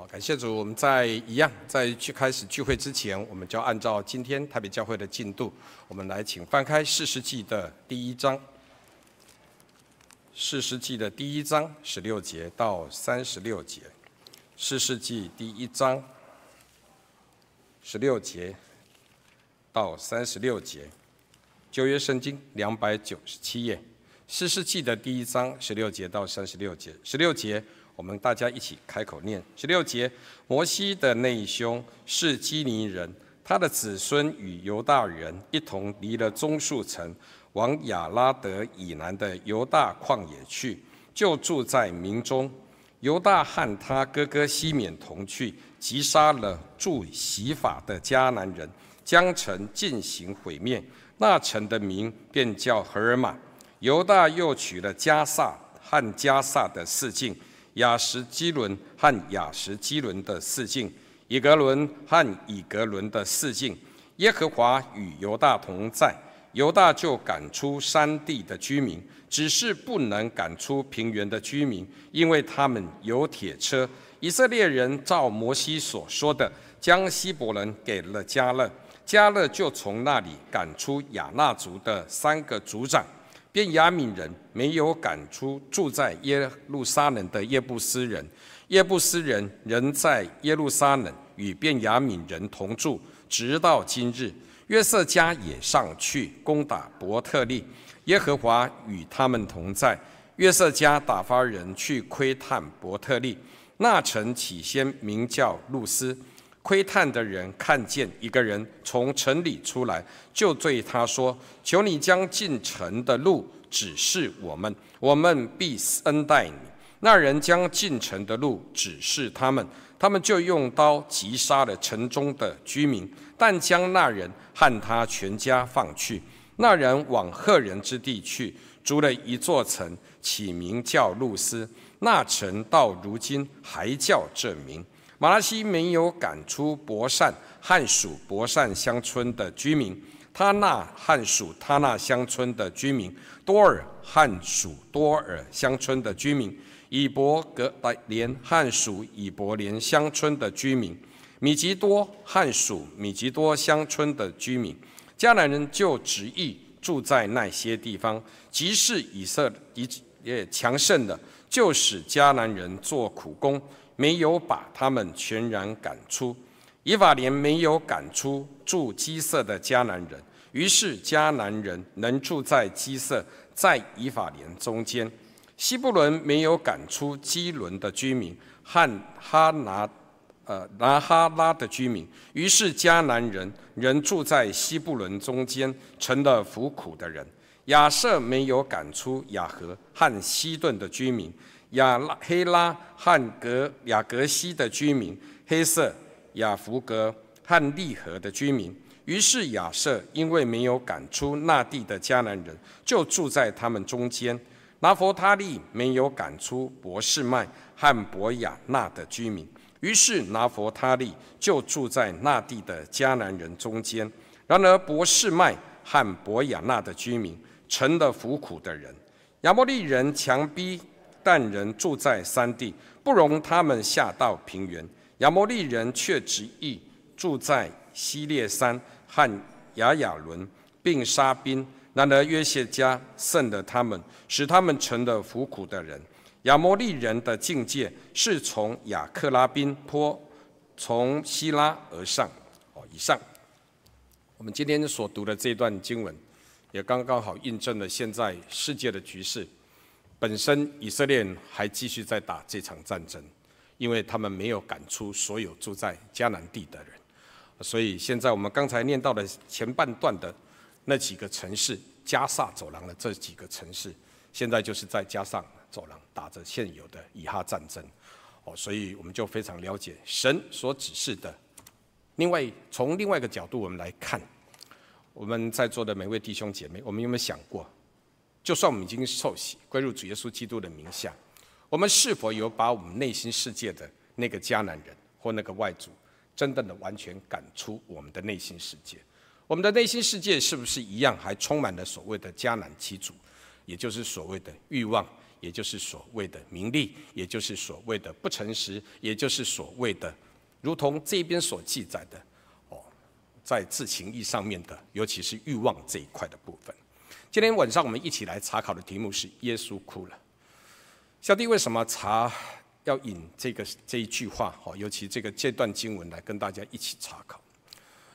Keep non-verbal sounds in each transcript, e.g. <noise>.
好，感谢主。我们在一样在去开始聚会之前，我们就要按照今天台北教会的进度，我们来请翻开士师记的第一章。士师记的第一章十六节到三十六节。士师记第一章十六节到三十六节。旧约圣经两百九十七页。士师记的第一章十六节到三十六节。十六节。我们大家一起开口念十六节。摩西的内兄是基尼人，他的子孙与犹大人一同离了棕树城，往亚拉德以南的犹大旷野去，就住在民中。犹大和他哥哥西缅同去，击杀了住洗法的迦南人，将城进行毁灭。那城的名便叫何尔玛。犹大又取了迦萨和迦萨的四境。亚什基伦和亚什基伦的四境，以格伦和以格伦的四境。耶和华与犹大同在，犹大就赶出山地的居民，只是不能赶出平原的居民，因为他们有铁车。以色列人照摩西所说的，将希伯伦给了迦勒，迦勒就从那里赶出亚纳族的三个族长。便雅悯人没有赶出住在耶路撒冷的耶布斯人，耶布斯人仍在耶路撒冷与便雅悯人同住，直到今日。约瑟家也上去攻打伯特利，耶和华与他们同在。约瑟家打发人去窥探伯特利，那城起先名叫路斯。窥探的人看见一个人从城里出来，就对他说：“求你将进城的路指示我们，我们必恩待你。”那人将进城的路指示他们，他们就用刀击杀了城中的居民，但将那人和他全家放去。那人往赫人之地去，筑了一座城，起名叫路斯。那城到如今还叫这名。马拉西没有赶出伯善汉属伯善乡村的居民，他那和属他那乡村的居民，多尔和属多尔乡村的居民，以伯革连和属以伯莲乡村的居民，米吉多和属米吉多乡村的居民，迦南人就执意住在那些地方，即是以色列强盛的，就使迦南人做苦工。没有把他们全然赶出，以法莲没有赶出住基色的迦南人，于是迦南人能住在基色，在以法莲中间。西布伦没有赶出基伦的居民和哈拿呃拿哈拉的居民，于是迦南人仍住在西布伦中间，成了服苦的人。亚瑟没有赶出雅和和西顿的居民。亚拉黑拉汉格亚格西的居民，黑色亚弗格汉利河的居民。于是亚设因为没有赶出那地的迦南人，就住在他们中间。拿弗他利没有赶出博士麦和伯亚纳的居民，于是拿弗他利就住在那地的迦南人中间。然而博士麦和伯亚纳的居民成了服苦的人。亚摩利人强逼。但人住在山地，不容他们下到平原。亚摩利人却执意住在西列山和亚雅伦，并沙宾。然而约谢家胜了他们，使他们成了服苦的人。亚摩利人的境界是从亚克拉宾坡，从希拉而上。哦，以上我们今天所读的这段经文，也刚刚好印证了现在世界的局势。本身以色列还继续在打这场战争，因为他们没有赶出所有住在迦南地的人，所以现在我们刚才念到的前半段的那几个城市，加萨走廊的这几个城市，现在就是在加上走廊打着现有的以哈战争，哦，所以我们就非常了解神所指示的。另外，从另外一个角度我们来看，我们在座的每位弟兄姐妹，我们有没有想过？就算我们已经受洗归入主耶稣基督的名下，我们是否有把我们内心世界的那个迦南人或那个外族，真正的完全赶出我们的内心世界？我们的内心世界是不是一样还充满了所谓的迦南七族，也就是所谓的欲望、也就是所谓的名利，也就是所谓的不诚实，也就是所谓的，如同这边所记载的，哦，在自情意上面的，尤其是欲望这一块的部分。今天晚上我们一起来查考的题目是耶稣哭了。小弟为什么查要引这个这一句话？哦，尤其这个这段经文来跟大家一起查考，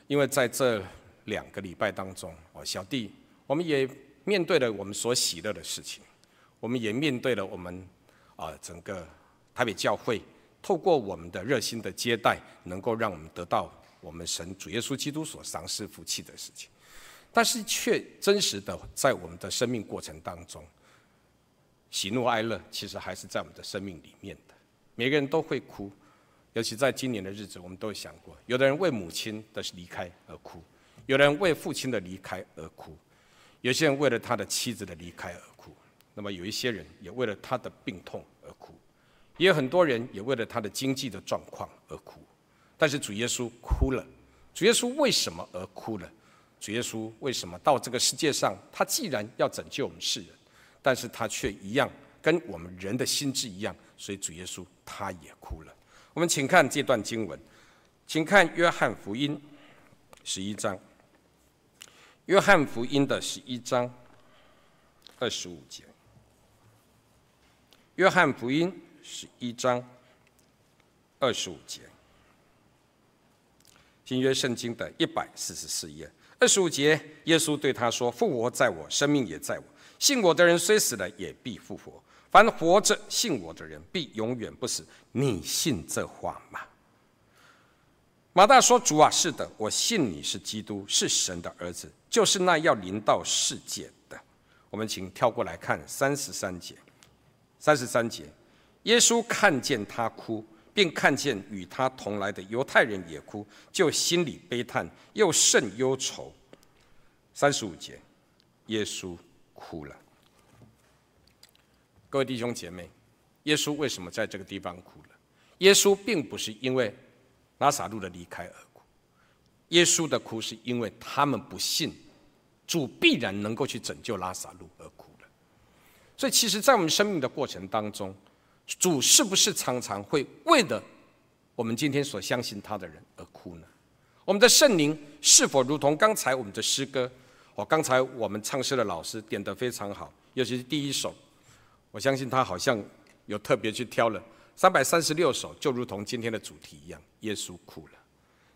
因为在这两个礼拜当中，哦，小弟我们也面对了我们所喜乐的事情，我们也面对了我们啊整个台北教会透过我们的热心的接待，能够让我们得到我们神主耶稣基督所赏赐福气的事情。但是却真实的在我们的生命过程当中，喜怒哀乐其实还是在我们的生命里面的。每个人都会哭，尤其在今年的日子，我们都想过，有的人为母亲的离开而哭，有的人为父亲的离开而哭，有些人为了他的妻子的离开而哭。那么有一些人也为了他的病痛而哭，也有很多人也为了他的经济的状况而哭。但是主耶稣哭了，主耶稣为什么而哭了？主耶稣为什么到这个世界上？他既然要拯救我们世人，但是他却一样跟我们人的心智一样，所以主耶稣他也哭了。我们请看这段经文，请看约翰福音十一章，约翰福音的十一章二十五节。约翰福音十一章二十五节，新约圣经的一百四十四页。二十五节，耶稣对他说：“复活在我，生命也在我。信我的人虽死了，也必复活。凡活着信我的人，必永远不死。你信这话吗？”马大说：“主啊，是的，我信你是基督，是神的儿子，就是那要临到世界的。”我们请跳过来看三十三节。三十三节，耶稣看见他哭。并看见与他同来的犹太人也哭，就心里悲叹，又甚忧愁。三十五节，耶稣哭了。各位弟兄姐妹，耶稣为什么在这个地方哭了？耶稣并不是因为拉撒路的离开而哭，耶稣的哭是因为他们不信主必然能够去拯救拉撒路而哭了。所以，其实，在我们生命的过程当中，主是不是常常会为了我们今天所相信他的人而哭呢？我们的圣灵是否如同刚才我们的诗歌？哦，刚才我们唱诗的老师点得非常好，尤其是第一首，我相信他好像有特别去挑了三百三十六首，就如同今天的主题一样，耶稣哭了，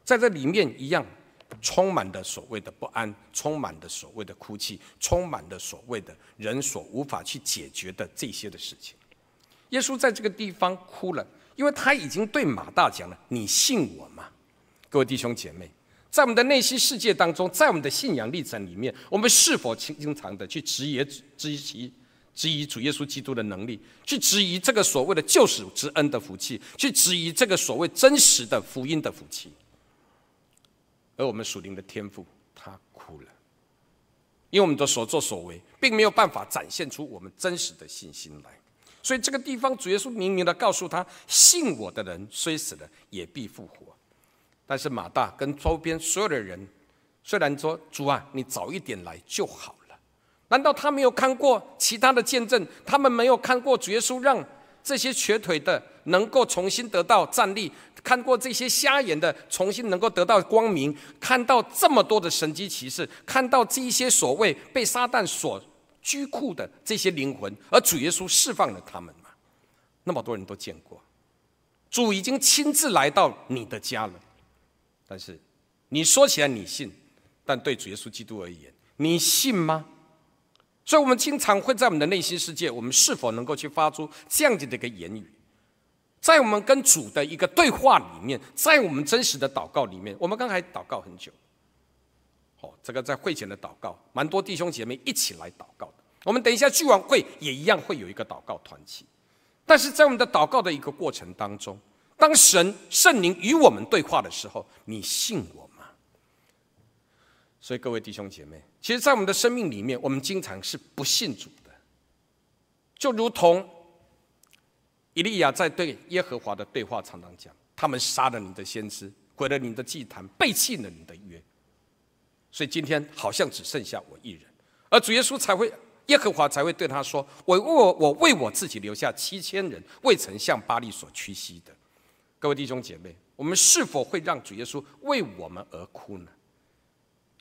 在这里面一样充满了所谓的不安，充满的所谓的哭泣，充满的所谓的人所无法去解决的这些的事情。耶稣在这个地方哭了，因为他已经对马大讲了：“你信我吗？”各位弟兄姐妹，在我们的内心世界当中，在我们的信仰历程里面，我们是否经常的去质疑、质疑、质疑主耶稣基督的能力，去质疑这个所谓的救赎之恩的福气，去质疑这个所谓真实的福音的福气？而我们属灵的天赋，他哭了，因为我们的所作所为，并没有办法展现出我们真实的信心来。所以这个地方，主耶稣明明的告诉他：信我的人虽死了，也必复活。但是马大跟周边所有的人，虽然说主啊，你早一点来就好了。难道他没有看过其他的见证？他们没有看过主耶稣让这些瘸腿的能够重新得到站立，看过这些瞎眼的重新能够得到光明，看到这么多的神迹奇事，看到这一些所谓被撒旦所拘库的这些灵魂，而主耶稣释放了他们嘛？那么多人都见过，主已经亲自来到你的家了。但是你说起来你信，但对主耶稣基督而言，你信吗？所以，我们经常会在我们的内心世界，我们是否能够去发出这样子的一个言语，在我们跟主的一个对话里面，在我们真实的祷告里面，我们刚才祷告很久。哦，这个在会前的祷告，蛮多弟兄姐妹一起来祷告的。我们等一下聚完会也一样会有一个祷告团契，但是在我们的祷告的一个过程当中，当神圣灵与我们对话的时候，你信我吗？所以各位弟兄姐妹，其实，在我们的生命里面，我们经常是不信主的，就如同以利亚在对耶和华的对话，常常讲：他们杀了你的先知，毁了你的祭坛，背弃了你的约。所以今天好像只剩下我一人，而主耶稣才会耶和华才会对他说：“我为我我为我自己留下七千人，未曾向巴力所屈膝的。”各位弟兄姐妹，我们是否会让主耶稣为我们而哭呢？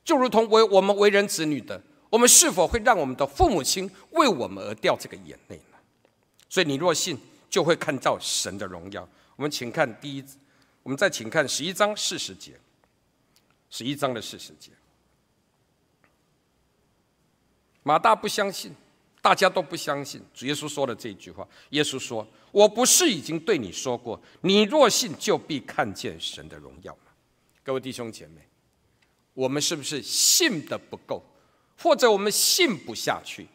就如同为我们为人子女的，我们是否会让我们的父母亲为我们而掉这个眼泪呢？所以你若信，就会看到神的荣耀。我们请看第一，我们再请看十一章四十节，十一章的四十节。马大不相信，大家都不相信主耶稣说的这句话。耶稣说：“我不是已经对你说过，你若信，就必看见神的荣耀吗？”各位弟兄姐妹，我们是不是信得不够，或者我们信不下去？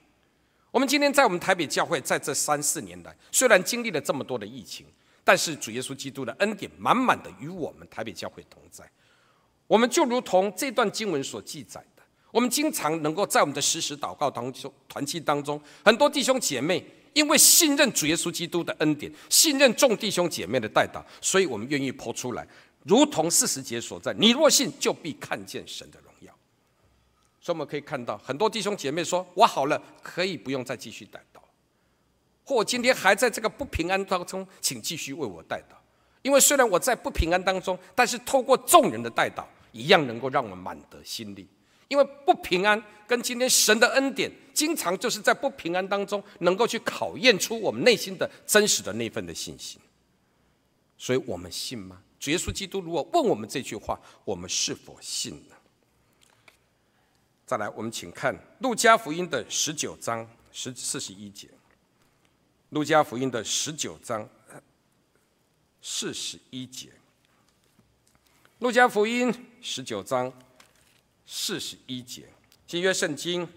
我们今天在我们台北教会，在这三四年来，虽然经历了这么多的疫情，但是主耶稣基督的恩典满满的与我们台北教会同在。我们就如同这段经文所记载。我们经常能够在我们的实时祷告当中、团契当中，很多弟兄姐妹因为信任主耶稣基督的恩典，信任众弟兄姐妹的代祷，所以我们愿意抛出来，如同四十节所在：“你若信，就必看见神的荣耀。”所以我们可以看到，很多弟兄姐妹说：“我好了，可以不用再继续代祷。”或我今天还在这个不平安当中，请继续为我代祷，因为虽然我在不平安当中，但是透过众人的代祷，一样能够让我们满得心力。因为不平安跟今天神的恩典，经常就是在不平安当中，能够去考验出我们内心的真实的那份的信心。所以我们信吗？主耶稣基督如果问我们这句话，我们是否信呢？再来，我们请看路加福音的十九章十四十一节。路加福音的十九章四十一节。路加福音十九章。四十一节，新约圣经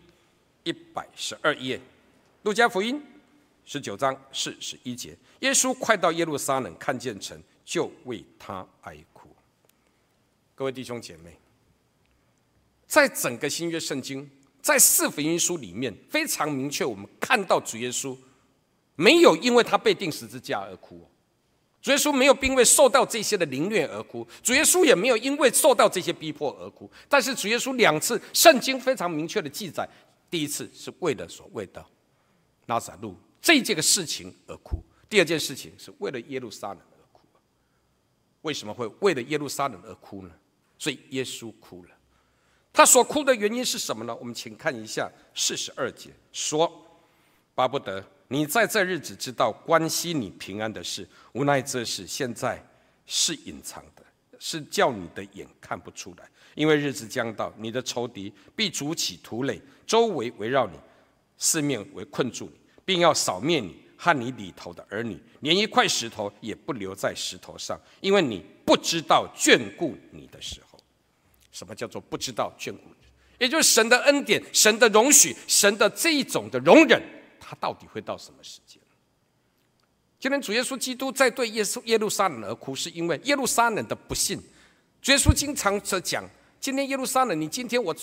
一百十二页，路加福音十九章四十一节，耶稣快到耶路撒冷，看见城，就为他哀哭。各位弟兄姐妹，在整个新约圣经，在四福音书里面，非常明确，我们看到主耶稣没有因为他被钉十字架而哭。主耶稣没有因为受到这些的凌虐而哭，主耶稣也没有因为受到这些逼迫而哭。但是主耶稣两次，圣经非常明确的记载，第一次是为了所谓的拉撒路这件个事情而哭，第二件事情是为了耶路撒冷而哭。为什么会为了耶路撒冷而哭呢？所以耶稣哭了。他所哭的原因是什么呢？我们请看一下四十二节，说巴不得。你在这日子知道关系你平安的事，无奈这事现在是隐藏的，是叫你的眼看不出来。因为日子将到，你的仇敌必筑起土垒，周围围绕你，四面围困住你，并要扫灭你和你里头的儿女，连一块石头也不留在石头上，因为你不知道眷顾你的时候。什么叫做不知道眷顾？也就是神的恩典、神的容许、神的这一种的容忍。他到底会到什么时间？今天主耶稣基督在对耶稣耶路撒冷而哭，是因为耶路撒冷的不信。主耶稣经常在讲：今天耶路撒冷，你今天我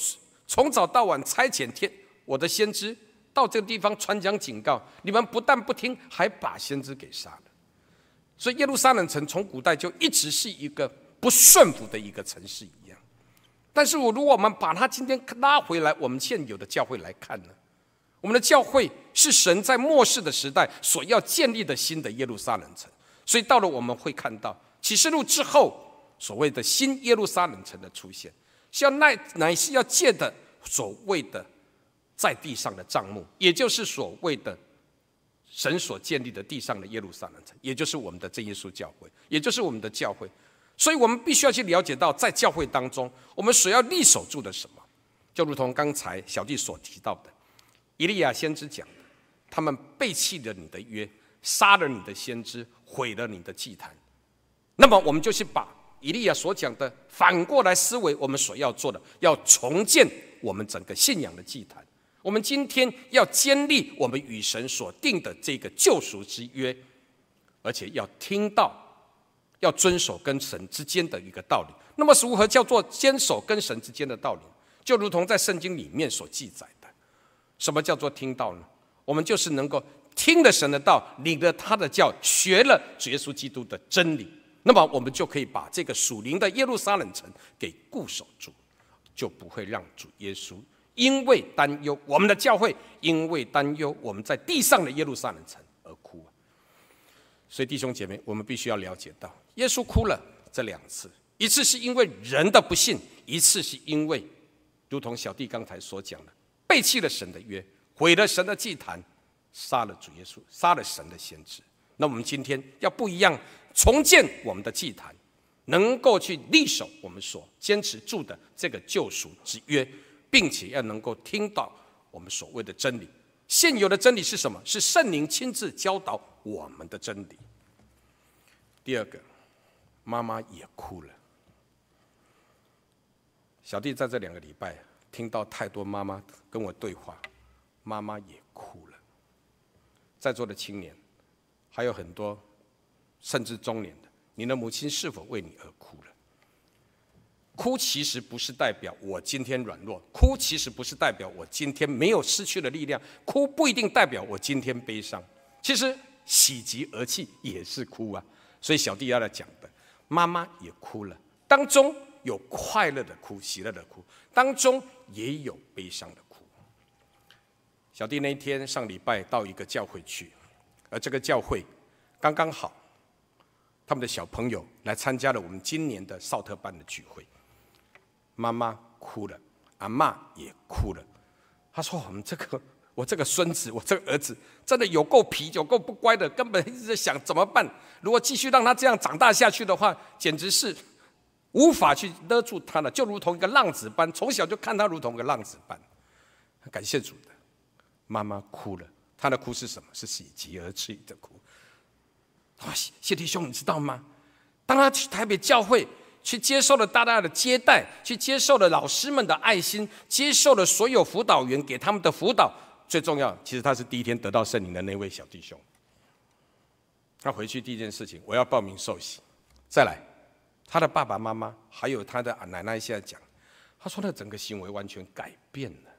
从早到晚差遣天我的先知到这个地方传讲警告，你们不但不听，还把先知给杀了。所以耶路撒冷城从古代就一直是一个不顺服的一个城市一样。但是我如果我们把它今天拉回来，我们现有的教会来看呢？我们的教会是神在末世的时代所要建立的新的耶路撒冷城，所以到了我们会看到启示录之后所谓的新耶路撒冷城的出现，是要乃乃是要建的所谓的在地上的帐幕，也就是所谓的神所建立的地上的耶路撒冷城，也就是我们的真耶稣教会，也就是我们的教会。所以我们必须要去了解到，在教会当中，我们所要立守住的什么，就如同刚才小弟所提到的。以利亚先知讲，他们背弃了你的约，杀了你的先知，毁了你的祭坛。那么，我们就是把以利亚所讲的反过来思维，我们所要做的，要重建我们整个信仰的祭坛。我们今天要建立我们与神所定的这个救赎之约，而且要听到，要遵守跟神之间的一个道理。那么，如何叫做坚守跟神之间的道理？就如同在圣经里面所记载的。什么叫做听到呢？我们就是能够听了神的道，领了他的教，学了主耶稣基督的真理，那么我们就可以把这个属灵的耶路撒冷城给固守住，就不会让主耶稣因为担忧我们的教会，因为担忧我们在地上的耶路撒冷城而哭。所以弟兄姐妹，我们必须要了解到，耶稣哭了这两次，一次是因为人的不信，一次是因为，如同小弟刚才所讲的，背弃了神的约，毁了神的祭坛，杀了主耶稣，杀了神的先知。那我们今天要不一样，重建我们的祭坛，能够去立守我们所坚持住的这个救赎之约，并且要能够听到我们所谓的真理。现有的真理是什么？是圣灵亲自教导我们的真理。第二个，妈妈也哭了。小弟在这两个礼拜听到太多妈妈跟我对话，妈妈也哭了。在座的青年，还有很多甚至中年的，你的母亲是否为你而哭了？哭其实不是代表我今天软弱，哭其实不是代表我今天没有失去了力量，哭不一定代表我今天悲伤。其实喜极而泣也是哭啊。所以小弟要来讲的，妈妈也哭了，当中有快乐的哭，喜乐的哭，当中也有悲伤的。小弟那一天上礼拜到一个教会去，而这个教会刚刚好，他们的小朋友来参加了我们今年的少特班的聚会。妈妈哭了，阿嬷也哭了。他说：“我们这个，<laughs> 我这个孙子，我这个儿子，真的有够皮，有够不乖的，根本一直在想怎么办。如果继续让他这样长大下去的话，简直是无法去勒住他了，就如同一个浪子般。从小就看他如同一个浪子般。感谢主的，妈妈哭了。她的哭是什么？是喜极而泣的哭。啊，谢弟兄，你知道吗？当他去台北教会。”去接受了大大的接待，去接受了老师们的爱心，接受了所有辅导员给他们的辅导。最重要，其实他是第一天得到圣灵的那位小弟兄。他回去第一件事情，我要报名受洗。再来，他的爸爸妈妈还有他的奶奶现在讲，他说他整个行为完全改变了。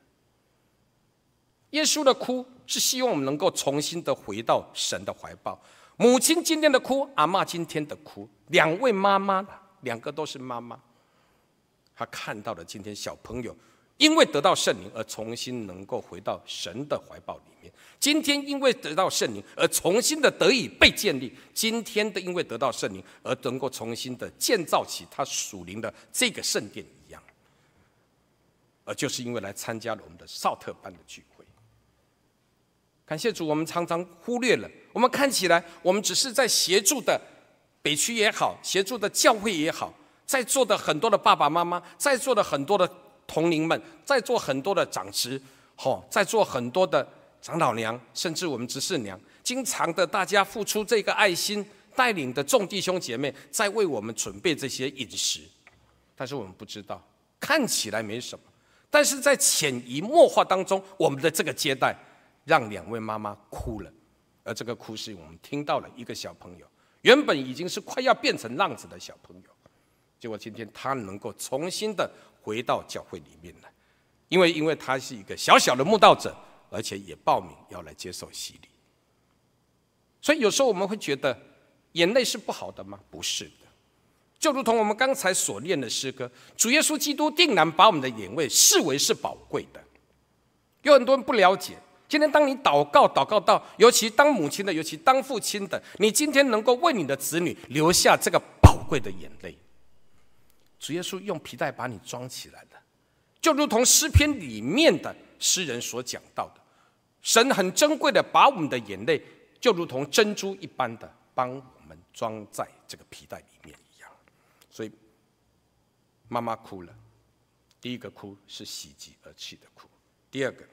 耶稣的哭是希望我们能够重新的回到神的怀抱。母亲今天的哭，阿嬷今天的哭，两位妈妈。两个都是妈妈，他看到了今天小朋友因为得到圣灵而重新能够回到神的怀抱里面。今天因为得到圣灵而重新的得以被建立，今天的因为得到圣灵而能够重新的建造起他属灵的这个圣殿一样。而就是因为来参加了我们的少特班的聚会，感谢主，我们常常忽略了，我们看起来我们只是在协助的。北区也好，协助的教会也好，在座的很多的爸爸妈妈，在座的很多的同龄们，在座很多的长执，好，在座很多的长老娘，甚至我们执事娘，经常的大家付出这个爱心，带领的众弟兄姐妹在为我们准备这些饮食，但是我们不知道，看起来没什么，但是在潜移默化当中，我们的这个接待让两位妈妈哭了，而这个哭是我们听到了一个小朋友。原本已经是快要变成浪子的小朋友，结果今天他能够重新的回到教会里面来，因为因为他是一个小小的慕道者，而且也报名要来接受洗礼。所以有时候我们会觉得眼泪是不好的吗？不是的，就如同我们刚才所念的诗歌，主耶稣基督定然把我们的眼泪视为是宝贵的。有很多人不了解。今天，当你祷告，祷告到，尤其当母亲的，尤其当父亲的，你今天能够为你的子女留下这个宝贵的眼泪，主耶稣用皮带把你装起来了，就如同诗篇里面的诗人所讲到的，神很珍贵的把我们的眼泪，就如同珍珠一般的帮我们装在这个皮带里面一样。所以，妈妈哭了，第一个哭是喜极而泣的哭，第二个，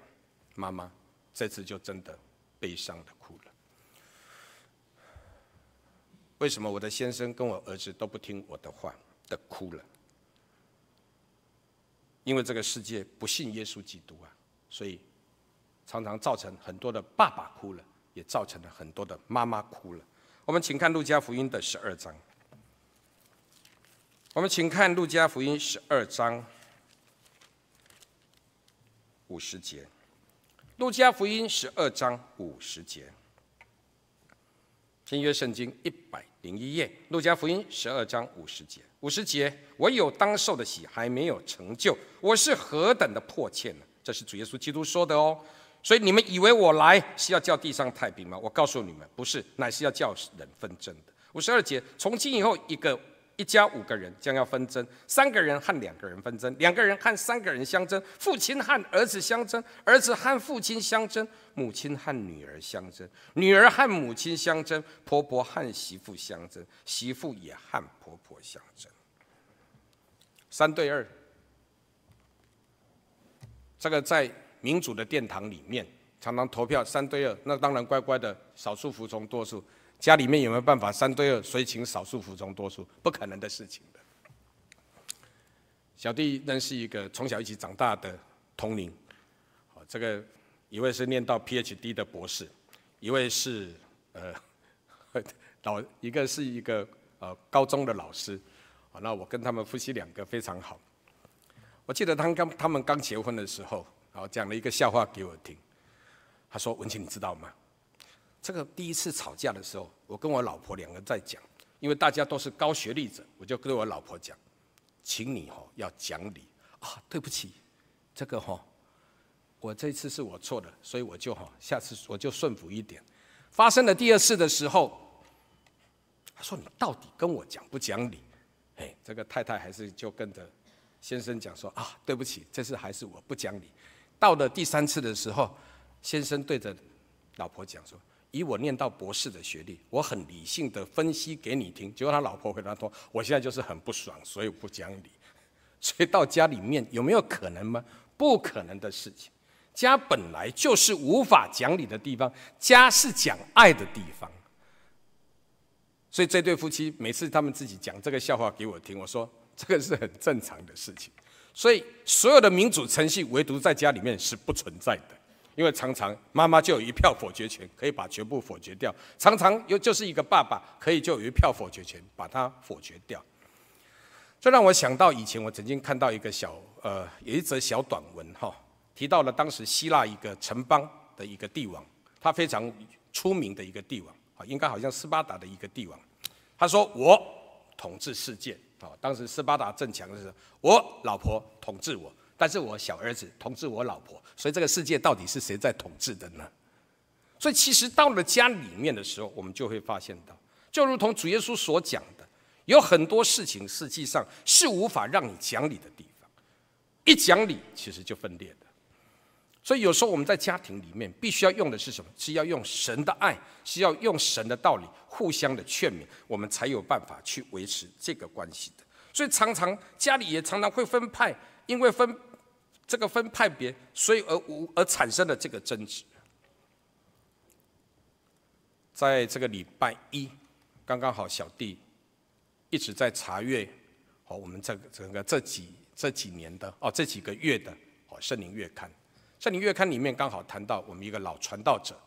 妈妈。这次就真的悲伤的哭了。为什么我的先生跟我儿子都不听我的话的哭了？因为这个世界不信耶稣基督啊，所以常常造成很多的爸爸哭了，也造成了很多的妈妈哭了。我们请看路加福音的十二章。我们请看路加福音十二章五十节。路加福音十二章五十节，新约圣经一百零一页。路加福音十二章五十节，五十节，我有当受的洗还没有成就，我是何等的迫切呢？这是主耶稣基督说的哦。所以你们以为我来是要叫地上太平吗？我告诉你们，不是，乃是要叫人纷争的。五十二节，从今以后，一个一家五个人将要纷争，三个人和两个人纷争，两个人和三个人相争，父亲和儿子相争，儿子和父亲相争，母亲和女儿相争，女儿和母亲相争，婆婆和媳妇相争，媳妇也和婆婆相争。三对二，这个在。民主的殿堂里面，常常投票三对二，那当然乖乖的，少数服从多数。家里面有没有办法三对二，谁请少数服从多数？不可能的事情的。小弟认识一个从小一起长大的同龄，这个一位是念到 PhD 的博士，一位是呃 <laughs> 老，一个是一个呃高中的老师，那我跟他们夫妻两个非常好。我记得他刚他们刚结婚的时候。然后讲了一个笑话给我听，他说：“文清，你知道吗？这个第一次吵架的时候，我跟我老婆两个在讲，因为大家都是高学历者，我就跟我老婆讲，请你哈要讲理啊，对不起，这个哈，我这次是我错的，所以我就哈下次我就顺服一点。发生了第二次的时候，他说你到底跟我讲不讲理？哎，这个太太还是就跟着先生讲说啊，对不起，这次还是我不讲理。”到了第三次的时候，先生对着老婆讲说：“以我念到博士的学历，我很理性的分析给你听。”结果他老婆回答说：“我现在就是很不爽，所以不讲理。<laughs> ”所以到家里面有没有可能吗？不可能的事情。家本来就是无法讲理的地方，家是讲爱的地方。所以这对夫妻每次他们自己讲这个笑话给我听，我说这个是很正常的事情。所以，所有的民主程序，唯独在家里面是不存在的，因为常常妈妈就有一票否决权，可以把全部否决掉；常常又就是一个爸爸，可以就有一票否决权，把它否决掉。这让我想到以前我曾经看到一个小呃，有一则小短文哈，提到了当时希腊一个城邦的一个帝王，他非常出名的一个帝王啊，应该好像斯巴达的一个帝王，他说：“我统治世界。”哦，当时斯巴达正强的时候，我老婆统治我，但是我小儿子统治我老婆，所以这个世界到底是谁在统治的呢？所以其实到了家里面的时候，我们就会发现到，就如同主耶稣所讲的，有很多事情实际上是无法让你讲理的地方，一讲理其实就分裂的。所以有时候我们在家庭里面必须要用的是什么？是要用神的爱，是要用神的道理，互相的劝勉，我们才有办法去维持这个关系的。所以常常家里也常常会分派，因为分这个分派别，所以而无而产生了这个争执。在这个礼拜一，刚刚好小弟一直在查阅，好，我们这个整个这几这几年的哦，这几个月的哦圣灵月刊。圣灵月刊里面刚好谈到我们一个老传道者，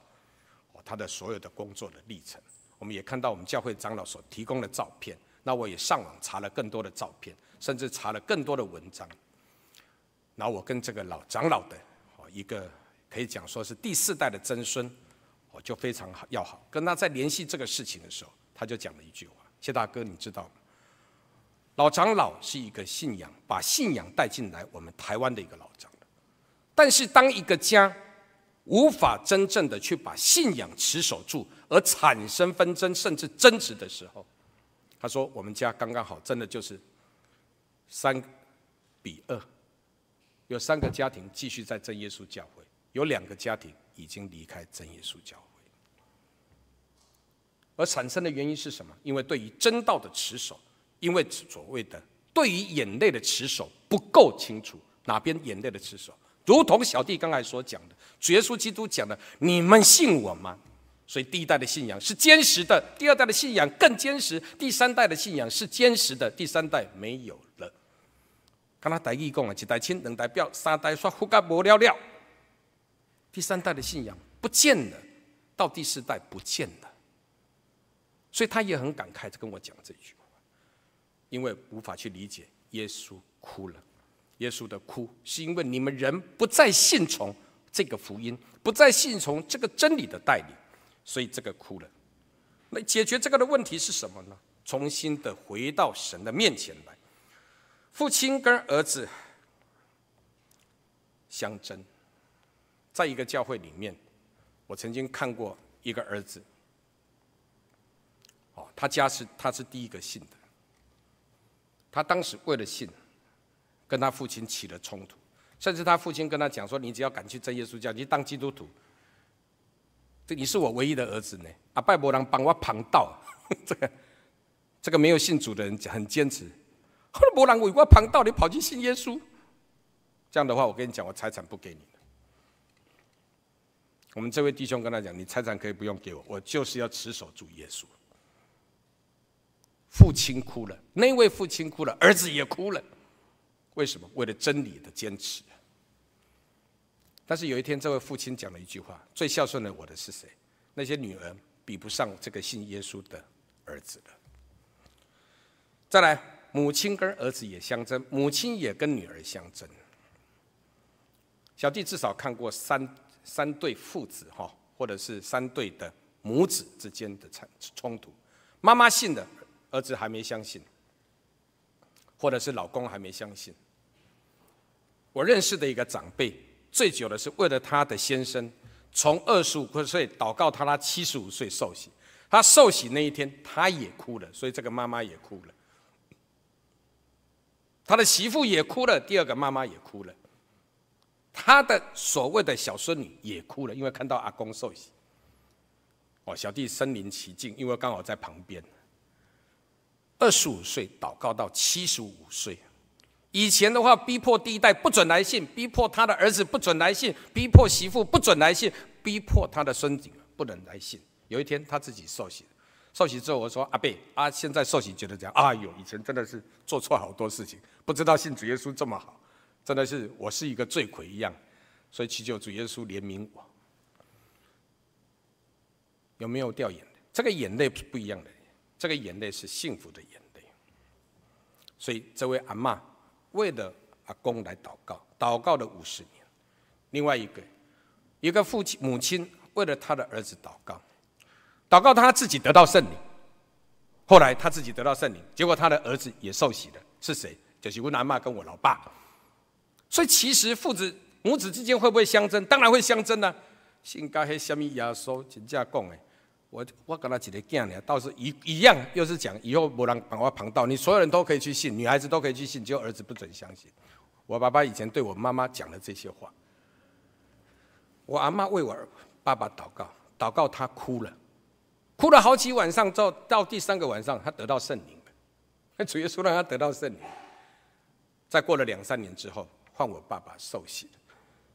哦，他的所有的工作的历程。我们也看到我们教会长老所提供的照片。那我也上网查了更多的照片，甚至查了更多的文章。然后我跟这个老长老的，哦，一个可以讲说是第四代的曾孙，哦，就非常好要好。跟他在联系这个事情的时候，他就讲了一句话：谢大哥，你知道吗？老长老是一个信仰，把信仰带进来我们台湾的一个老长老。但是，当一个家无法真正的去把信仰持守住，而产生纷争甚至争执的时候，他说：“我们家刚刚好，真的就是三比二，有三个家庭继续在真耶稣教会，有两个家庭已经离开真耶稣教会。而产生的原因是什么？因为对于真道的持守，因为所谓的对于眼泪的持守不够清楚，哪边眼泪的持守？”如同小弟刚才所讲的，主耶稣基督讲的：“你们信我吗？”所以第一代的信仰是坚实的，第二代的信仰更坚实，第三代的信仰是坚实的，第三代没有了。刚才台语讲啊，一代亲，两代表，三代说胡干无了了。第三代的信仰不见了，到第四代不见了。所以他也很感慨，就跟我讲这句话，因为无法去理解，耶稣哭了。耶稣的哭，是因为你们人不再信从这个福音，不再信从这个真理的带领，所以这个哭了。那解决这个的问题是什么呢？重新的回到神的面前来。父亲跟儿子相争。在一个教会里面，我曾经看过一个儿子，哦，他家是他是第一个信的，他当时为了信，跟他父亲起了冲突，甚至他父亲跟他讲说：“你只要敢去真耶稣教，你当基督徒，这你是我唯一的儿子呢。”啊拜伯郎帮我旁道，<laughs> 这个这个没有信主的人很坚持，后来伯郎为我旁道，你跑去信耶稣，这样的话，我跟你讲，我财产不给你。我们这位弟兄跟他讲：“你财产可以不用给我，我就是要持守住耶稣。”父亲哭了，那位父亲哭了，儿子也哭了。为什么？为了真理的坚持。但是有一天，这位父亲讲了一句话：“最孝顺的我的是谁？那些女儿比不上这个信耶稣的儿子了。”再来，母亲跟儿子也相争，母亲也跟女儿相争。小弟至少看过三。三对父子哈，或者是三对的母子之间的冲冲突，妈妈信的，儿子还没相信，或者是老公还没相信。我认识的一个长辈，最久的是为了他的先生，从二十五岁祷告他，他七十五岁受洗，他受洗那一天他也哭了，所以这个妈妈也哭了，他的媳妇也哭了，第二个妈妈也哭了。他的所谓的小孙女也哭了，因为看到阿公受洗。哦，小弟身临其境，因为刚好在旁边。二十五岁祷告到七十五岁，以前的话逼迫第一代不准来信，逼迫他的儿子不准来信，逼迫媳妇不准来信，逼迫他的孙子不能来信。有一天他自己受洗，受洗之后我说阿伯啊，现在受洗觉得这样，哎呦，以前真的是做错好多事情，不知道信主耶稣这么好。真的是我是一个罪魁一样，所以祈求主耶稣怜悯我。有没有掉眼泪？这个眼泪是不一样的，这个眼泪是幸福的眼泪。所以这位阿妈为了阿公来祷告，祷告了五十年。另外一个，一个父亲母亲为了他的儿子祷告，祷告他自己得到圣灵。后来他自己得到圣灵，结果他的儿子也受洗了。是谁？就是我阿妈跟我老爸。所以其实父子母子之间会不会相争？当然会相争呢、啊。信教迄什么耶稣真正讲的，我我跟他一个囝呢，倒是一一样，又是讲以后没人把我旁道，你所有人都可以去信，女孩子都可以去信，只有儿子不准相信。我爸爸以前对我妈妈讲的这些话，我阿妈为我爸爸祷告，祷告他哭了，哭了好几晚上，之后到第三个晚上，他得到圣灵了。那主耶稣让他得到圣灵，再过了两三年之后。换我爸爸受洗，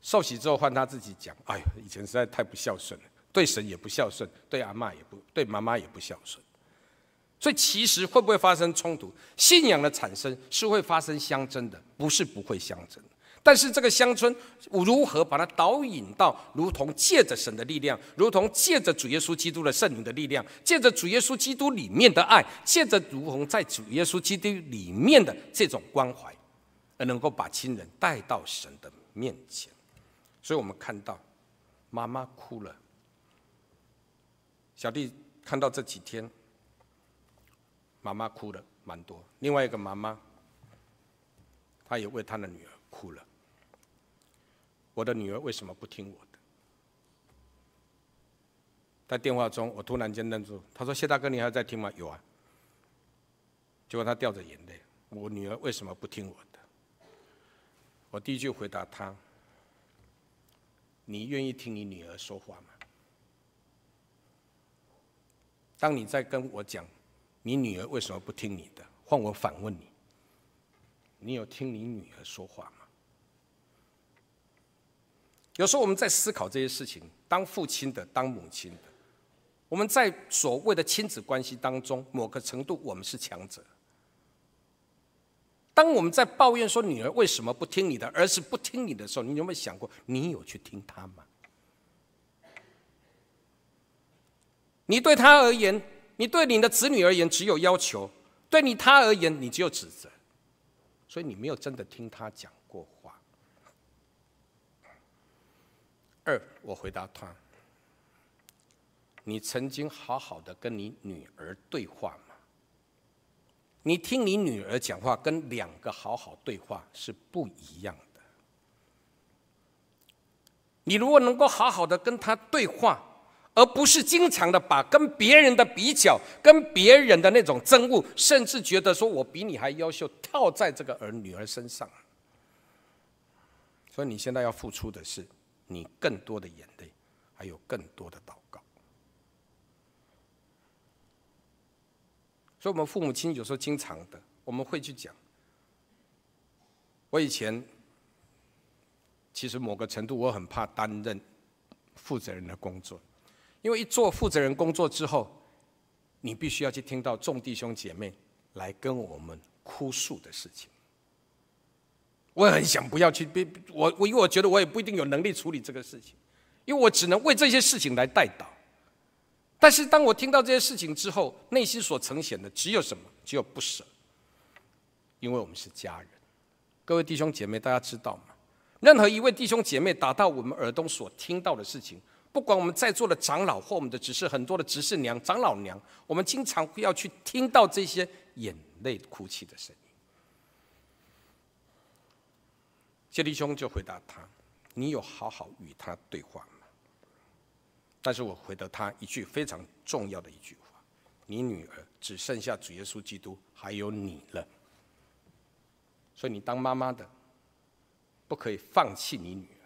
受洗之后换他自己讲：“哎呀，以前实在太不孝顺了，对神也不孝顺，对阿嬷也不对，妈妈也不孝顺。”所以其实会不会发生冲突？信仰的产生是会发生相争的，不是不会相争。但是这个乡村如何把它导引到，如同借着神的力量，如同借着主耶稣基督的圣灵的力量，借着主耶稣基督里面的爱，借着如同在主耶稣基督里面的这种关怀。而能够把亲人带到神的面前，所以我们看到妈妈哭了。小弟看到这几天，妈妈哭了蛮多。另外一个妈妈，她也为她的女儿哭了。我的女儿为什么不听我的？在电话中，我突然间愣住。他说：“谢大哥，你还在听吗？”“有啊。”结果他掉着眼泪。我女儿为什么不听我的？我第一句回答他：“你愿意听你女儿说话吗？当你在跟我讲你女儿为什么不听你的，换我反问你：你有听你女儿说话吗？有时候我们在思考这些事情，当父亲的，当母亲的，我们在所谓的亲子关系当中，某个程度我们是强者。”当我们在抱怨说女儿为什么不听你的，儿子不听你的时候，你有没有想过，你有去听他吗？你对他而言，你对你的子女而言只有要求，对你他而言，你只有指责，所以你没有真的听他讲过话。二，我回答他：你曾经好好的跟你女儿对话吗？你听你女儿讲话，跟两个好好对话是不一样的。你如果能够好好的跟她对话，而不是经常的把跟别人的比较、跟别人的那种憎恶，甚至觉得说我比你还优秀，套在这个儿女儿身上。所以你现在要付出的是你更多的眼泪，还有更多的祷告。所以，我们父母亲有时候经常的，我们会去讲。我以前其实某个程度，我很怕担任负责人的工作。因为一做负责人工作之后，你必须要去听到众弟兄姐妹来跟我们哭诉的事情。我也很想不要去，我我因为我觉得我也不一定有能力处理这个事情，因为我只能为这些事情来代祷。但是当我听到这些事情之后，内心所呈现的只有什么？只有不舍，因为我们是家人。各位弟兄姐妹，大家知道吗？任何一位弟兄姐妹达到我们耳东所听到的事情。不管我们在座的长老或我们的执事，很多的执事娘、长老娘，我们经常会要去听到这些眼泪哭泣的声音。谢立兄就回答他：“你有好好与他对话吗？”但是我回答他一句非常重要的一句话：“你女儿只剩下主耶稣基督，还有你了。所以你当妈妈的，不可以放弃你女儿。”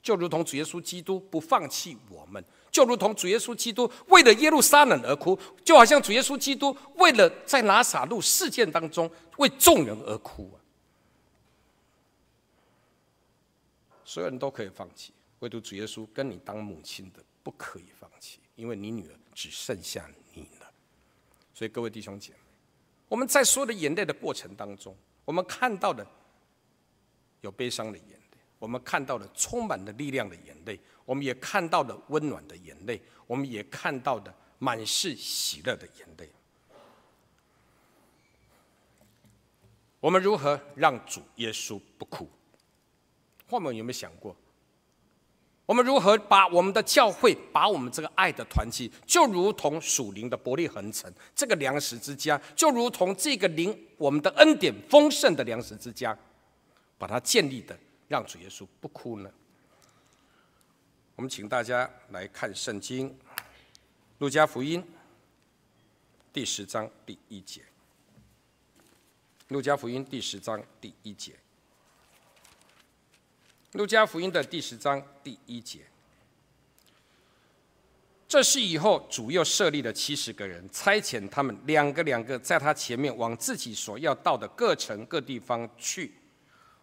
就如同主耶稣基督不放弃我们，就如同主耶稣基督为了耶路撒冷而哭，就好像主耶稣基督为了在拿撒路事件当中为众人而哭啊！所有人都可以放弃，唯独主耶稣跟你当母亲的不可以放弃，因为你女儿只剩下你了。所以各位弟兄姐妹，我们在所有的眼泪的过程当中，我们看到的有悲伤的眼泪。我们看到了充满了力量的眼泪，我们也看到了温暖的眼泪，我们也看到的满是喜乐的眼泪。我们如何让主耶稣不哭？我们有没有想过？我们如何把我们的教会，把我们这个爱的团契，就如同属灵的伯利恒城这个粮食之家，就如同这个灵我们的恩典丰盛的粮食之家，把它建立的。让主耶稣不哭呢？我们请大家来看圣经，《路加福音》第十章第一节，《路加福音》第十章第一节，《路加福音》的第十章第一节。这是以后主又设立的七十个人，差遣他们两个两个在他前面往自己所要到的各城各地方去。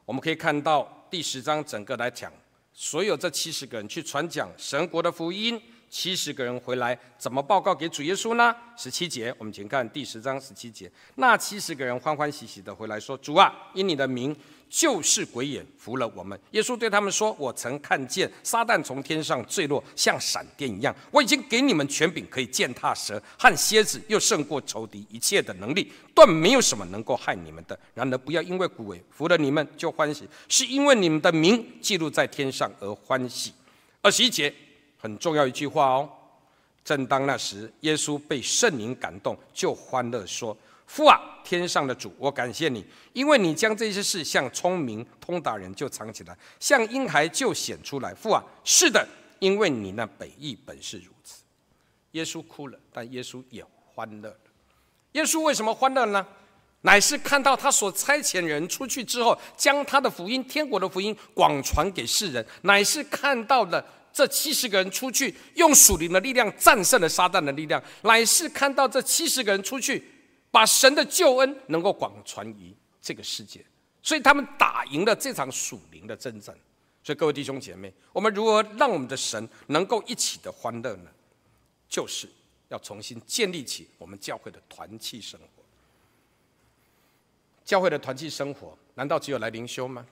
我们可以看到。第十章整个来讲，所有这七十个人去传讲神国的福音，七十个人回来怎么报告给主耶稣呢？十七节，我们请看第十章十七节，那七十个人欢欢喜喜的回来说：“主啊，因你的名。”就是鬼眼服了我们。耶稣对他们说：“我曾看见撒旦从天上坠落，像闪电一样。我已经给你们权柄，可以践踏蛇和蝎子，又胜过仇敌一切的能力，断没有什么能够害你们的。然而不要因为鬼服了你们就欢喜，是因为你们的名记录在天上而欢喜。”二十一节很重要一句话哦。正当那时，耶稣被圣灵感动，就欢乐说。父啊，天上的主，我感谢你，因为你将这些事向聪明通达人就藏起来，向婴孩就显出来。父啊，是的，因为你那本意本是如此。耶稣哭了，但耶稣也欢乐了。耶稣为什么欢乐呢？乃是看到他所差遣人出去之后，将他的福音、天国的福音广传给世人，乃是看到了这七十个人出去，用属灵的力量战胜了撒旦的力量，乃是看到这七十个人出去。把神的救恩能够广传于这个世界，所以他们打赢了这场属灵的征战。所以各位弟兄姐妹，我们如何让我们的神能够一起的欢乐呢？就是要重新建立起我们教会的团契生活。教会的团契生活，难道只有来灵修吗？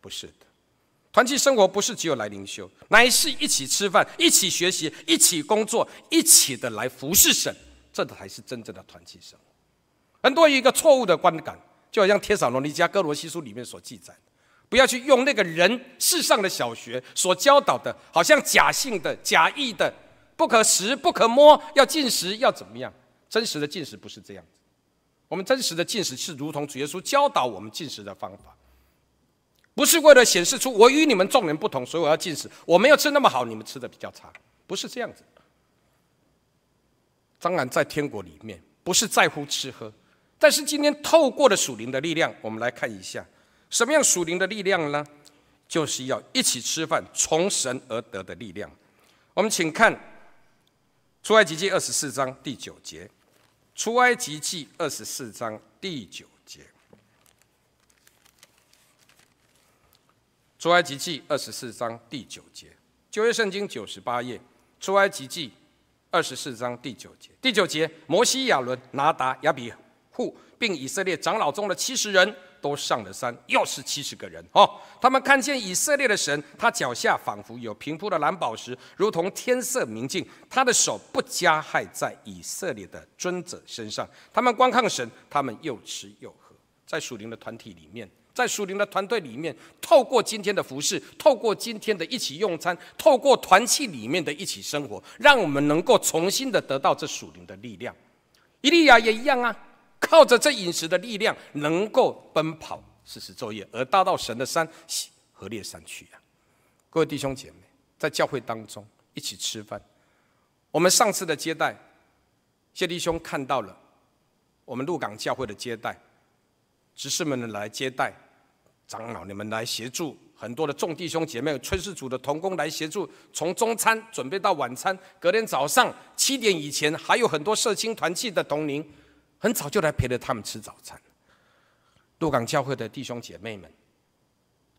不是的，团契生活不是只有来灵修，乃是一起吃饭、一起学习、一起工作、一起的来服侍神，这才是真正的团契生活。很多一个错误的观感，就好像《帖撒罗尼迦哥罗西书》里面所记载，不要去用那个人世上的小学所教导的，好像假性的、假意的，不可食、不可摸，要禁食，要怎么样？真实的禁食不是这样子。我们真实的禁食是如同主耶稣教导我们禁食的方法。不是为了显示出我与你们众人不同，所以我要进食。我没有吃那么好，你们吃的比较差，不是这样子。当然，在天国里面，不是在乎吃喝，但是今天透过了属灵的力量，我们来看一下，什么样属灵的力量呢？就是要一起吃饭，从神而得的力量。我们请看出埃及记二十四章第九节，出埃及记二十四章第九节，出埃及记二十四章第九节，旧约圣经九十八页，出埃及记二十四章第九节，第九节，摩西、亚伦、拿达、亚比户，并以色列长老中的七十人。都上了山，又是七十个人哦。他们看见以色列的神，他脚下仿佛有平铺的蓝宝石，如同天色明净。他的手不加害在以色列的尊者身上。他们观看神，他们又吃又喝。在属灵的团体里面，在属灵的团队里面，透过今天的服事，透过今天的一起用餐，透过团契里面的一起生活，让我们能够重新的得到这属灵的力量。以利亚也一样啊。靠着这饮食的力量，能够奔跑四十昼夜，而达到神的山何烈山去啊！各位弟兄姐妹，在教会当中一起吃饭。我们上次的接待，谢弟兄看到了我们鹿港教会的接待，执事们来接待，长老你们来协助，很多的众弟兄姐妹、炊事组的同工来协助，从中餐准备到晚餐，隔天早上七点以前，还有很多社青团契的同灵。很早就来陪着他们吃早餐。鹿港教会的弟兄姐妹们，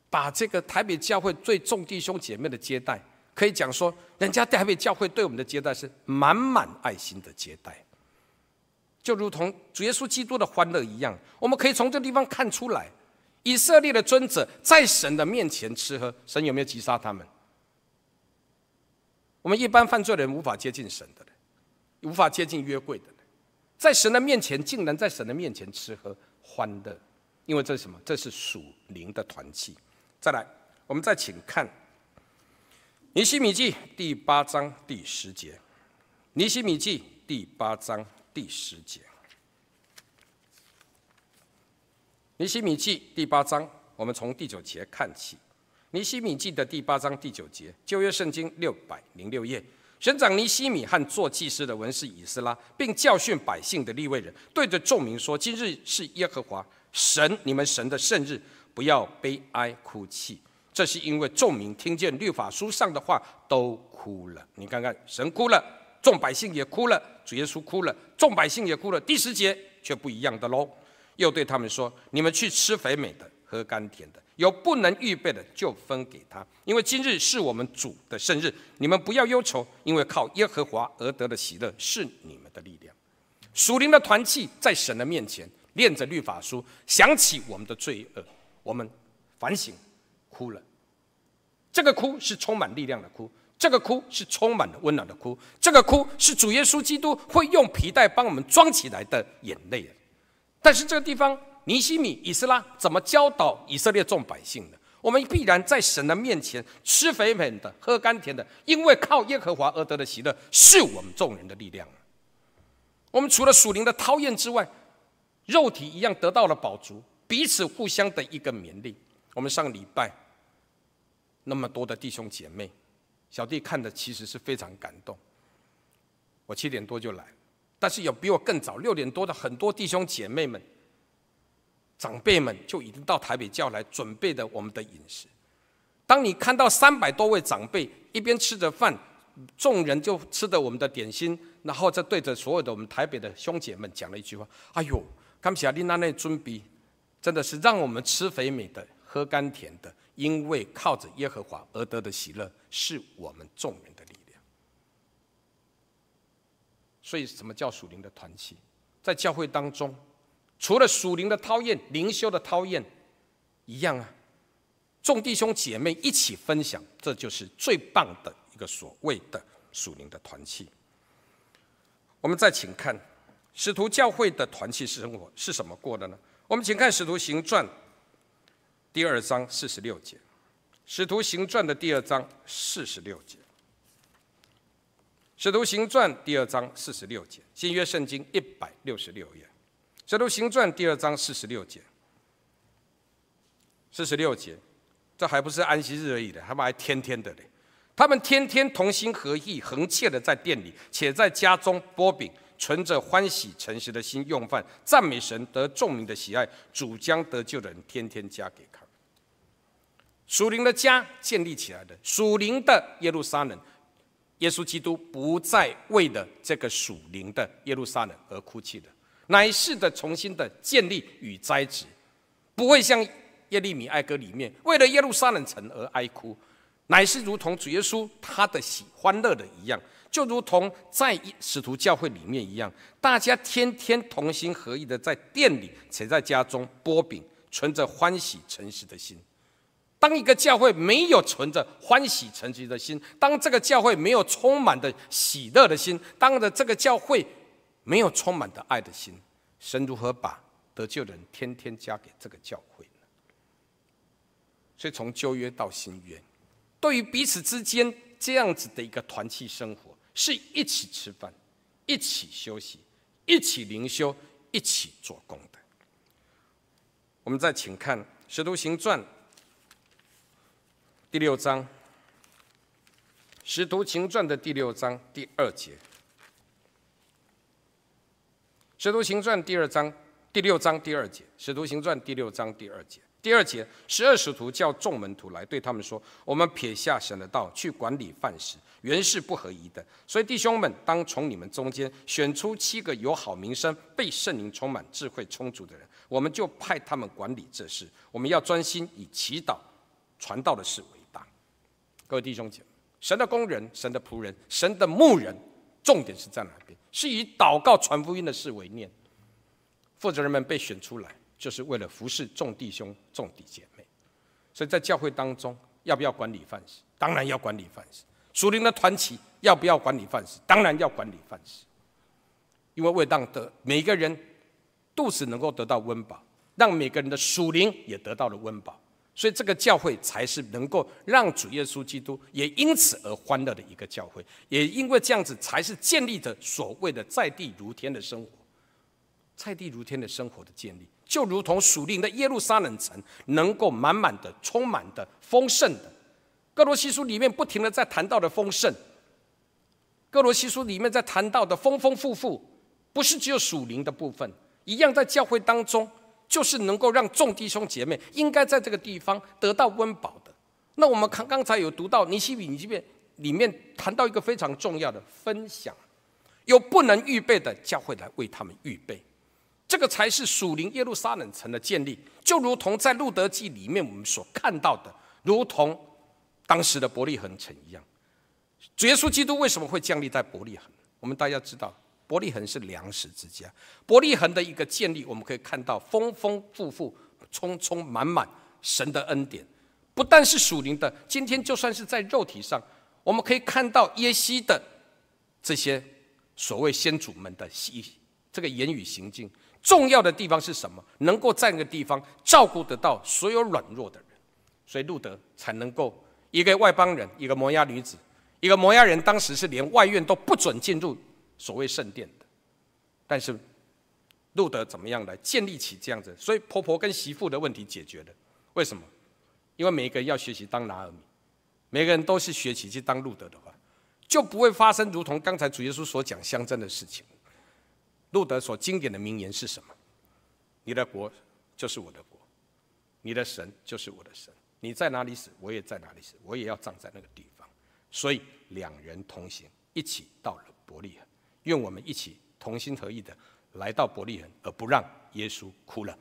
把这个台北教会最重弟兄姐妹的接待，可以讲说，人家台北教会对我们的接待是满满爱心的接待，就如同主耶稣基督的欢乐一样。我们可以从这地方看出来，以色列的尊者在神的面前吃喝，神有没有击杀他们？我们一般犯罪人无法接近神的，无法接近约柜的。在神的面前，竟然在神的面前吃喝欢乐，因为这是什么？这是属灵的团契。再来，我们再请看尼希米记第八章第十节。尼希米记第八章第十节。尼希米记第八章，我们从第九节看起。尼希米记的第八章第九节，旧约圣经六百零六页。省长尼希米和做祭司的文士以斯拉，并教训百姓的立位人，对着众民说：“今日是耶和华神你们神的圣日，不要悲哀哭泣。这是因为众民听见律法书上的话都哭了。你看看，神哭了，众百姓也哭了，主耶稣哭了，众百姓也哭了。第十节却不一样的喽，又对他们说：你们去吃肥美的，喝甘甜的。”有不能预备的，就分给他，因为今日是我们主的生日。你们不要忧愁，因为靠耶和华而得的喜乐是你们的力量。属灵的团契在神的面前，念着律法书，想起我们的罪恶，我们反省，哭了。这个哭是充满力量的哭，这个哭是充满了温暖的哭，这个哭是主耶稣基督会用皮带帮我们装起来的眼泪。但是这个地方。尼西米、以斯拉怎么教导以色列众百姓的？我们必然在神的面前吃肥美的、喝甘甜的，因为靠耶和华而得的喜乐是我们众人的力量。我们除了属灵的讨厌之外，肉体一样得到了饱足，彼此互相的一个勉励。我们上礼拜那么多的弟兄姐妹，小弟看的其实是非常感动。我七点多就来，但是有比我更早六点多的很多弟兄姐妹们。长辈们就已经到台北教来准备的我们的饮食。当你看到三百多位长辈一边吃着饭，众人就吃着我们的点心，然后再对着所有的我们台北的兄姐们讲了一句话：“哎呦，感谢你那那尊比，真的是让我们吃肥美的，喝甘甜的，因为靠着耶和华而得的喜乐，是我们众人的力量。”所以，什么叫属灵的团契？在教会当中。除了属灵的讨厌、灵修的讨厌一样啊，众弟兄姐妹一起分享，这就是最棒的一个所谓的属灵的团契。我们再请看使徒教会的团契生活是什么过的呢？我们请看使徒行传第二章四十六节，使徒行传的第二章四十六节，使徒行传第二章四十六节，新约圣经一百六十六页。《使徒行传》第二章四十六节，四十六节，这还不是安息日而已的，他们还天天的嘞。他们天天同心合意、恒切的在店里，且在家中擘饼，存着欢喜诚实的心用饭，赞美神，得众民的喜爱。主将得救的人天天加给。属灵的家建立起来的，属灵的耶路撒冷，耶稣基督不再为了这个属灵的耶路撒冷而哭泣的，乃是的重新的建立与栽植，不会像耶利米哀歌里面为了耶路撒冷城而哀哭。乃是如同主耶稣他的喜欢乐的一样，就如同在使徒教会里面一样，大家天天同心合意的在殿里且在家中剥饼，存着欢喜诚实的心。当一个教会没有存着欢喜诚实的心，当这个教会没有充满的喜乐的心，当着这个教会没有充满的爱的心，神如何把得救的人天天加给这个教会呢？所以从旧约到新约。对于彼此之间这样子的一个团契生活，是一起吃饭、一起休息、一起灵修、一起做工的。我们再请看《使徒行传》第六章，《使徒行传》的第六章第二节，《使徒行传》第二章第六章第二节，《使徒行传》第六章第二节。第二节，十二使徒叫众门徒来，对他们说：“我们撇下神的道，去管理饭食，原是不合宜的。所以弟兄们，当从你们中间选出七个有好名声、被圣灵充满、智慧充足的人，我们就派他们管理这事。我们要专心以祈祷、传道的事为。”各位弟兄姐妹，神的工人、神的仆人、神的牧人，重点是在哪边？是以祷告、传福音的事为念。负责人们被选出来。就是为了服侍众弟兄、众弟姐妹，所以在教会当中，要不要管理饭食？当然要管理饭食。属灵的团体要不要管理饭食？当然要管理饭食。因为为让的每个人肚子能够得到温饱，让每个人的属灵也得到了温饱，所以这个教会才是能够让主耶稣基督也因此而欢乐的一个教会。也因为这样子，才是建立着所谓的在地如天的生活，在地如天的生活的建立。就如同属灵的耶路撒冷城，能够满满的、充满的、丰盛的。歌罗西书里面不停的在谈到的丰盛，歌罗西书里面在谈到的丰丰富富，不是只有属灵的部分，一样在教会当中，就是能够让众弟兄姐妹应该在这个地方得到温饱的。那我们看刚才有读到尼希米这边里面谈到一个非常重要的分享，有不能预备的教会来为他们预备。这个才是属灵耶路撒冷城的建立，就如同在路德记里面我们所看到的，如同当时的伯利恒城一样。主耶稣基督为什么会降立在伯利恒？我们大家知道，伯利恒是粮食之家。伯利恒的一个建立，我们可以看到丰丰富富、充充满满神的恩典，不但是属灵的，今天就算是在肉体上，我们可以看到耶西的这些所谓先祖们的这个言语行径。重要的地方是什么？能够在那个地方照顾得到所有软弱的人，所以路德才能够一个外邦人，一个摩押女子，一个摩押人，当时是连外院都不准进入所谓圣殿的。但是路德怎么样来建立起这样子？所以婆婆跟媳妇的问题解决了。为什么？因为每一个人要学习当拿俄米，每个人都是学习去当路德的话，就不会发生如同刚才主耶稣所讲相争的事情。路德所经典的名言是什么？你的国就是我的国，你的神就是我的神。你在哪里死，我也在哪里死，我也要葬在那个地方。所以两人同行，一起到了伯利恒。愿我们一起同心合意的来到伯利恒，而不让耶稣哭了。